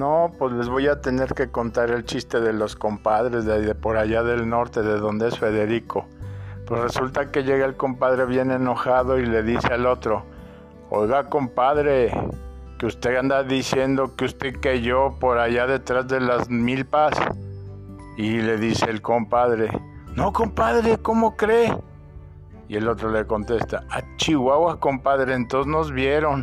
No, pues les voy a tener que contar el chiste de los compadres de, por allá del norte, de donde es Federico. Pues resulta que llega el compadre bien enojado y le dice al otro, oiga compadre, que usted anda diciendo que usted que yo por allá detrás de las milpas. Y le dice el compadre, no compadre, ¿cómo cree? Y el otro le contesta, a Chihuahua compadre, entonces nos vieron.